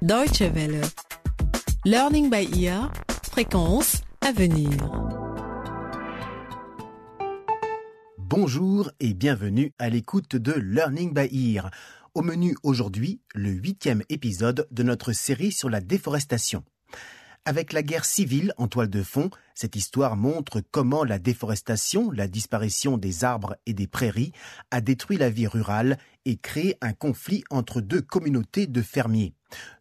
Deutsche Welle. Learning by ear. Fréquence à venir. Bonjour et bienvenue à l'écoute de Learning by Ear. Au menu aujourd'hui, le huitième épisode de notre série sur la déforestation. Avec la guerre civile en toile de fond, cette histoire montre comment la déforestation, la disparition des arbres et des prairies, a détruit la vie rurale et créé un conflit entre deux communautés de fermiers.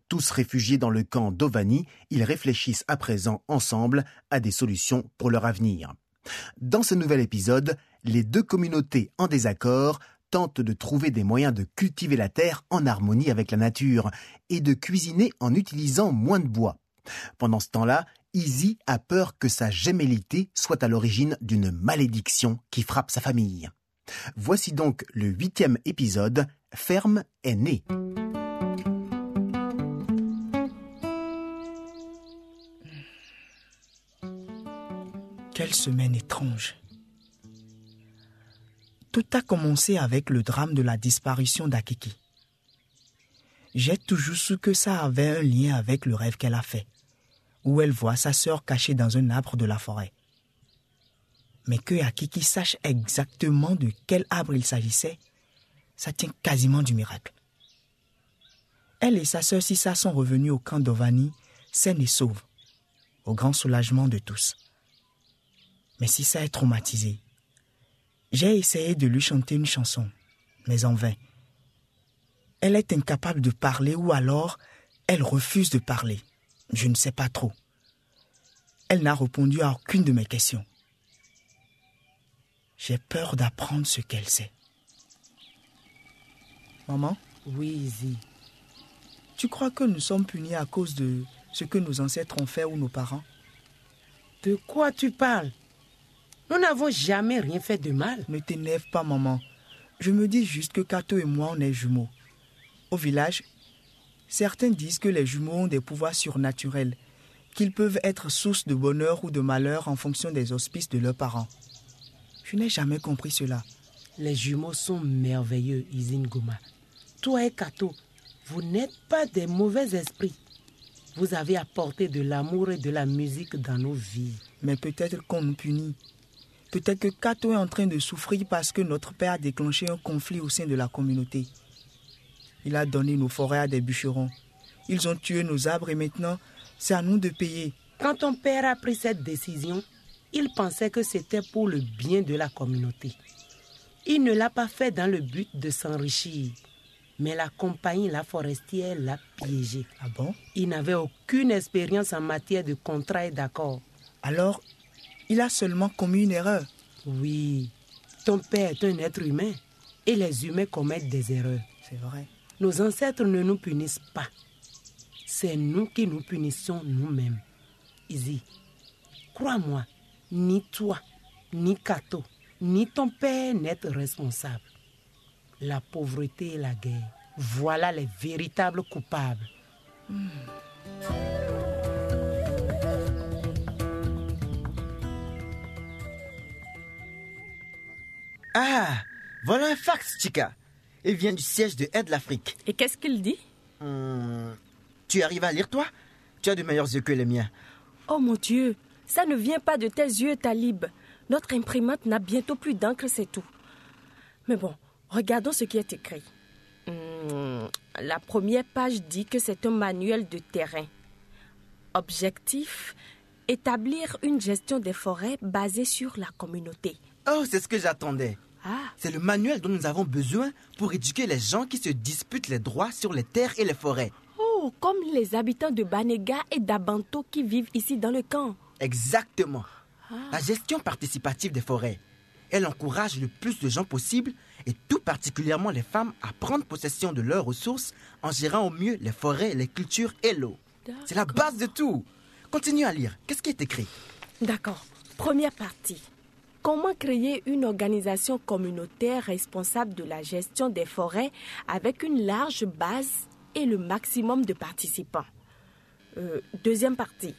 Tous réfugiés dans le camp d'Ovani, ils réfléchissent à présent ensemble à des solutions pour leur avenir. Dans ce nouvel épisode, les deux communautés en désaccord tentent de trouver des moyens de cultiver la terre en harmonie avec la nature et de cuisiner en utilisant moins de bois. Pendant ce temps-là, Izzy a peur que sa gémellité soit à l'origine d'une malédiction qui frappe sa famille. Voici donc le huitième épisode, Ferme est née. Quelle semaine étrange. Tout a commencé avec le drame de la disparition d'Akiki. J'ai toujours su que ça avait un lien avec le rêve qu'elle a fait, où elle voit sa sœur cachée dans un arbre de la forêt. Mais que Akiki sache exactement de quel arbre il s'agissait, ça tient quasiment du miracle. Elle et sa sœur Sissa sont revenus au camp d'Ovani, saines et sauves, au grand soulagement de tous. Mais Sissa est traumatisée. J'ai essayé de lui chanter une chanson, mais en vain. Elle est incapable de parler ou alors elle refuse de parler. Je ne sais pas trop. Elle n'a répondu à aucune de mes questions. J'ai peur d'apprendre ce qu'elle sait. Maman, Oui, Izzy. tu crois que nous sommes punis à cause de ce que nos ancêtres ont fait ou nos parents? De quoi tu parles? Nous n'avons jamais rien fait de mal. Ne t'énerve pas, maman. Je me dis juste que Kato et moi, on est jumeaux. Au village, certains disent que les jumeaux ont des pouvoirs surnaturels, qu'ils peuvent être source de bonheur ou de malheur en fonction des auspices de leurs parents. Je n'ai jamais compris cela. Les jumeaux sont merveilleux, Izzy Ngoma. Toi et Kato, vous n'êtes pas des mauvais esprits. Vous avez apporté de l'amour et de la musique dans nos vies. Mais peut-être qu'on nous punit. Peut-être que Kato est en train de souffrir parce que notre père a déclenché un conflit au sein de la communauté. Il a donné nos forêts à des bûcherons. Ils ont tué nos arbres et maintenant, c'est à nous de payer. Quand ton père a pris cette décision, il pensait que c'était pour le bien de la communauté. Il ne l'a pas fait dans le but de s'enrichir, mais la compagnie La Forestière l'a piégé. Ah bon? Il n'avait aucune expérience en matière de contrat et d'accord. Alors, il a seulement commis une erreur. Oui, ton père est un être humain et les humains commettent des erreurs. C'est vrai. Nos ancêtres ne nous punissent pas. C'est nous qui nous punissons nous-mêmes. Izzy, crois-moi, ni toi, ni Kato, ni ton père n'êtes responsables. La pauvreté et la guerre, voilà les véritables coupables. Ah, voilà un fax, Chica. Il vient du siège de Aide l'Afrique. Et qu'est-ce qu'il dit? Hmm, Tu arrives à lire, toi? Tu as de meilleurs yeux que les miens. Oh mon Dieu, ça ne vient pas de tes yeux, Talib. Notre imprimante n'a bientôt plus d'encre, c'est tout. Mais bon, regardons ce qui est écrit. Hmm, la première page dit que c'est un manuel de terrain. Objectif établir une gestion des forêts basée sur la communauté. Oh, c'est ce que j'attendais. Ah, C'est le manuel dont nous avons besoin pour éduquer les gens qui se disputent les droits sur les terres et les forêts. oh, comme les habitants de Banega et d'Abanto qui vivent ici dans le camp. Exactement. La gestion participative des forêts. Elle encourage le plus de gens possible, et tout particulièrement les femmes, à prendre possession de leurs ressources en gérant au mieux les forêts, les cultures et l'eau. C'est la base de tout. Continue à lire. Qu'est-ce qui est écrit? D'accord. Première partie. Comment créer une organisation communautaire responsable de la gestion des forêts avec une large base et le maximum de participants Euh, Deuxième partie.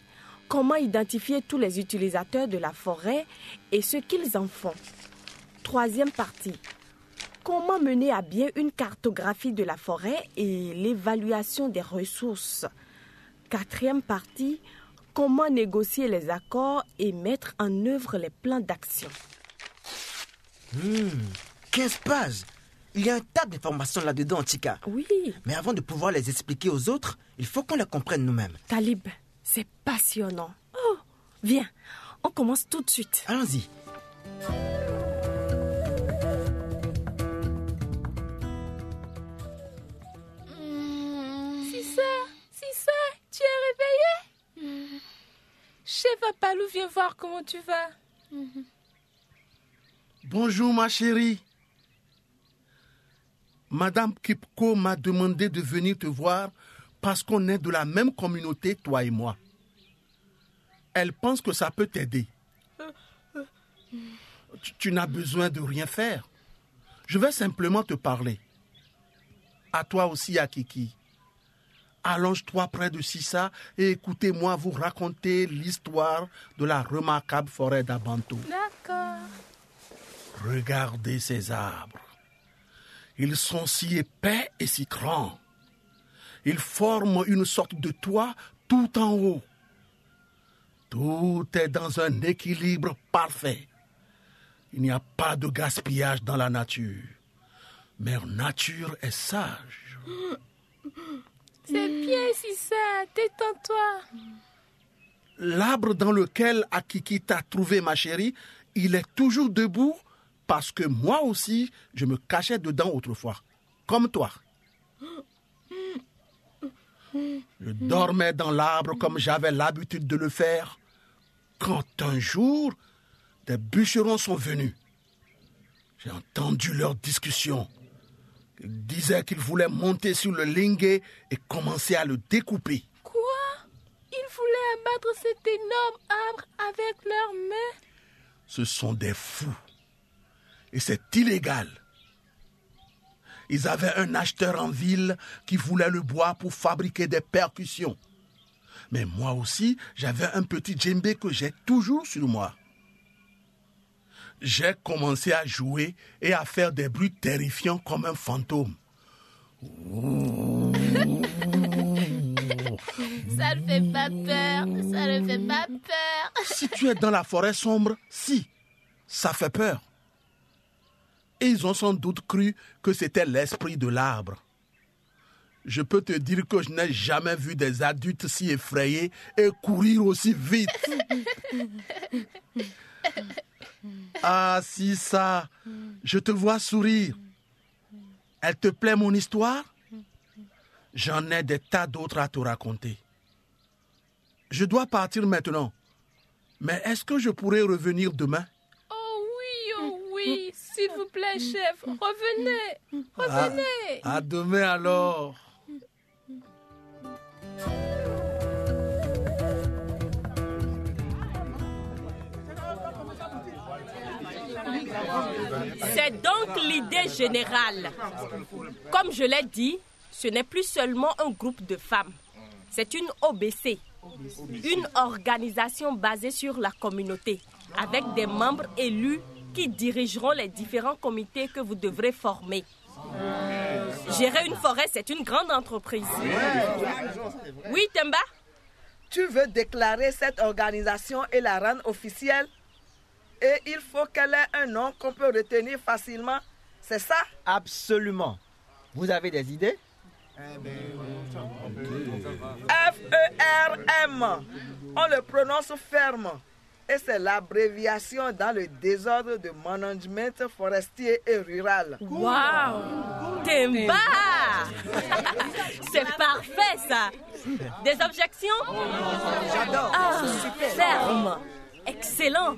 Comment identifier tous les utilisateurs de la forêt et ce qu'ils en font Troisième partie. Comment mener à bien une cartographie de la forêt et l'évaluation des ressources Quatrième partie, comment négocier les accords et mettre en œuvre les plans d'action. 15 pages Il y a un tas d'informations là-dedans, Chica. Oui, Mais avant de pouvoir les expliquer aux autres, il faut qu'on les comprenne nous-mêmes. Talib, c'est passionnant. Oh, viens, on commence tout de suite. Allons-y. Chef Apalou vient voir comment tu vas. Bonjour ma chérie. Madame Kipko m'a demandé de venir te voir parce qu'on est de la même communauté, toi et moi. Elle pense que ça peut t'aider. Tu, tu n'as besoin de rien faire. Je vais simplement te parler. À toi aussi, Akiki. Allonge-toi près de Sissa et écoutez-moi vous raconter l'histoire de la remarquable forêt d'Abanto. D'accord. Regardez ces arbres. Ils sont si épais et si grands. Ils forment une sorte de toit tout en haut. Tout est dans un équilibre parfait. Il n'y a pas de gaspillage dans la nature. Mère Nature est sage. C'est bien, Cissé, détends-toi. L'arbre dans lequel Akiki t'a trouvé, ma chérie, il est toujours debout parce que moi aussi, je me cachais dedans autrefois, comme toi. Je dormais dans l'arbre comme j'avais l'habitude de le faire, quand un jour, des bûcherons sont venus. J'ai entendu leur discussion. Ils disaient qu'ils voulaient monter sur le linguet et commencer à le découper. Quoi? Ils voulaient abattre cet énorme arbre avec leurs mains? Ce sont des fous. Et c'est illégal. Ils avaient un acheteur en ville qui voulait le bois pour fabriquer des percussions. Mais moi aussi, j'avais un petit djembé que j'ai toujours sur moi. J'ai commencé à jouer et à faire des bruits terrifiants comme un fantôme. Ça ne fait pas peur, ça ne fait pas peur. Si tu es dans la forêt sombre, si, ça fait peur. Et ils ont sans doute cru que c'était l'esprit de l'arbre. Je peux te dire que je n'ai jamais vu des adultes si effrayés et courir aussi vite. Ah, si ça, je te vois sourire. Elle te plaît mon histoire? J'en ai des tas d'autres à te raconter. Je dois partir maintenant. Mais est-ce que je pourrais revenir demain? Oh oui, oh oui, s'il vous plaît, chef, revenez, revenez. À demain alors. C'est donc l'idée générale. Comme je l'ai dit, ce n'est plus seulement un groupe de femmes. C'est une OBC, une organisation basée sur la communauté, avec des membres élus qui dirigeront les différents comités que vous devrez former. Gérer une forêt, c'est une grande entreprise. Oui, Temba Tu veux déclarer cette organisation et la rendre officielle? Et il faut qu'elle ait un nom qu'on peut retenir facilement. C'est ça? Absolument. Vous avez des idées? F-E-R-M. On le prononce ferme. Et c'est l'abréviation dans le désordre de management forestier et rural. Waouh Temba C'est parfait ça Des objections? J'adore. Ah, ferme Excellent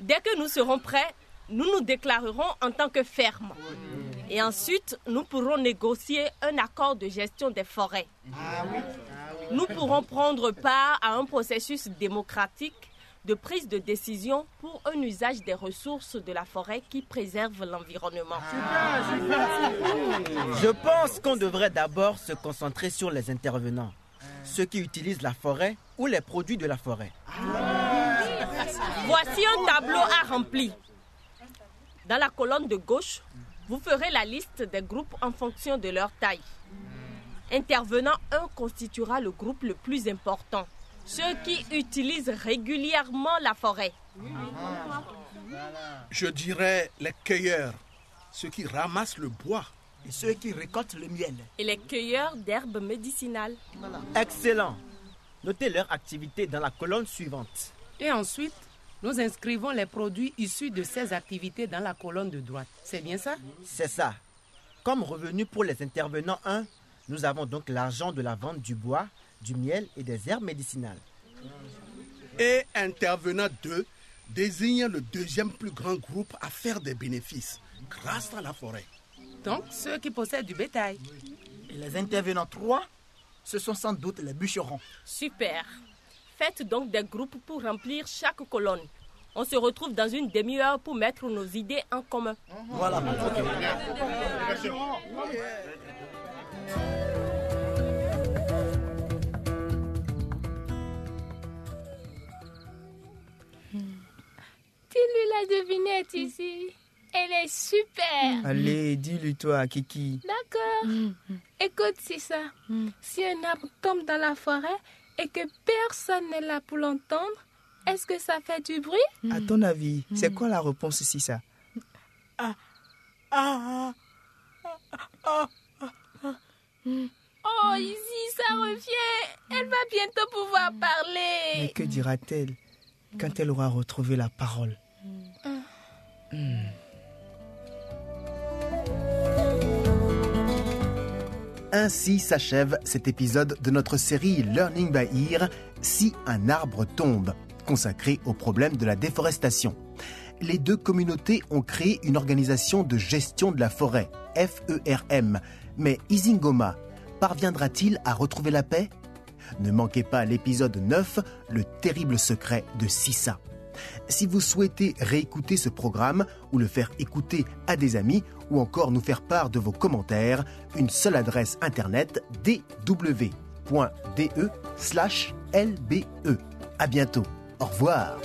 Dès que nous serons prêts, nous nous déclarerons en tant que ferme. Et ensuite, nous pourrons négocier un accord de gestion des forêts. Nous pourrons prendre part à un processus démocratique de prise de décision pour un usage des ressources de la forêt qui préserve l'environnement. Je pense qu'on devrait d'abord se concentrer sur les intervenants, ceux qui utilisent la forêt ou les produits de la forêt. Voici un tableau à remplir. Dans la colonne de gauche, Vous ferez la liste des groupes en fonction de leur taille. Intervenant 1 constituera le groupe le plus important, ceux qui utilisent régulièrement la forêt. Je dirais les cueilleurs, ceux qui ramassent le bois. Et ceux qui récoltent le miel. Et les cueilleurs d'herbes médicinales. Excellent. Notez leur activité dans la colonne suivante. Et ensuite, nous inscrivons les produits issus de ces activités dans la colonne de droite. C'est bien ça? C'est ça. Comme revenu pour les intervenants 1, nous avons donc l'argent de la vente du bois, du miel et des herbes médicinales. Et intervenant 2 désigne le deuxième plus grand groupe à faire des bénéfices grâce à la forêt. Donc, ceux qui possèdent du bétail. Et les intervenants 3, ce sont sans doute les bûcherons. Super. Faites donc des groupes pour remplir chaque colonne. On se retrouve dans une demi-heure pour mettre nos idées en commun. Voilà. Dis-lui la devinette ici. Elle est super. Allez, dis-lui toi, Kiki. D'accord. Écoute, c'est ça. Si un arbre tombe dans la forêt et que personne n'est là pour l'entendre, est-ce que ça fait du bruit? À ton avis, c'est quoi la réponse si ça? Oh, ici, ça revient. Elle va bientôt pouvoir Mais parler. que dira-t-elle quand elle aura retrouvé la parole? Ainsi s'achève cet épisode de notre série Learning by Ear, Si un arbre tombe, consacré au problème de la déforestation. Les deux communautés ont créé une organisation de gestion de la forêt, FERM. Mais Isingoma parviendra-t-il à retrouver la paix? Ne manquez pas l'épisode 9, Le terrible secret de Sissa. Si vous souhaitez réécouter ce programme ou le faire écouter à des amis ou encore nous faire part de vos commentaires, une seule adresse internet dw.de/lbe. À bientôt. Au revoir.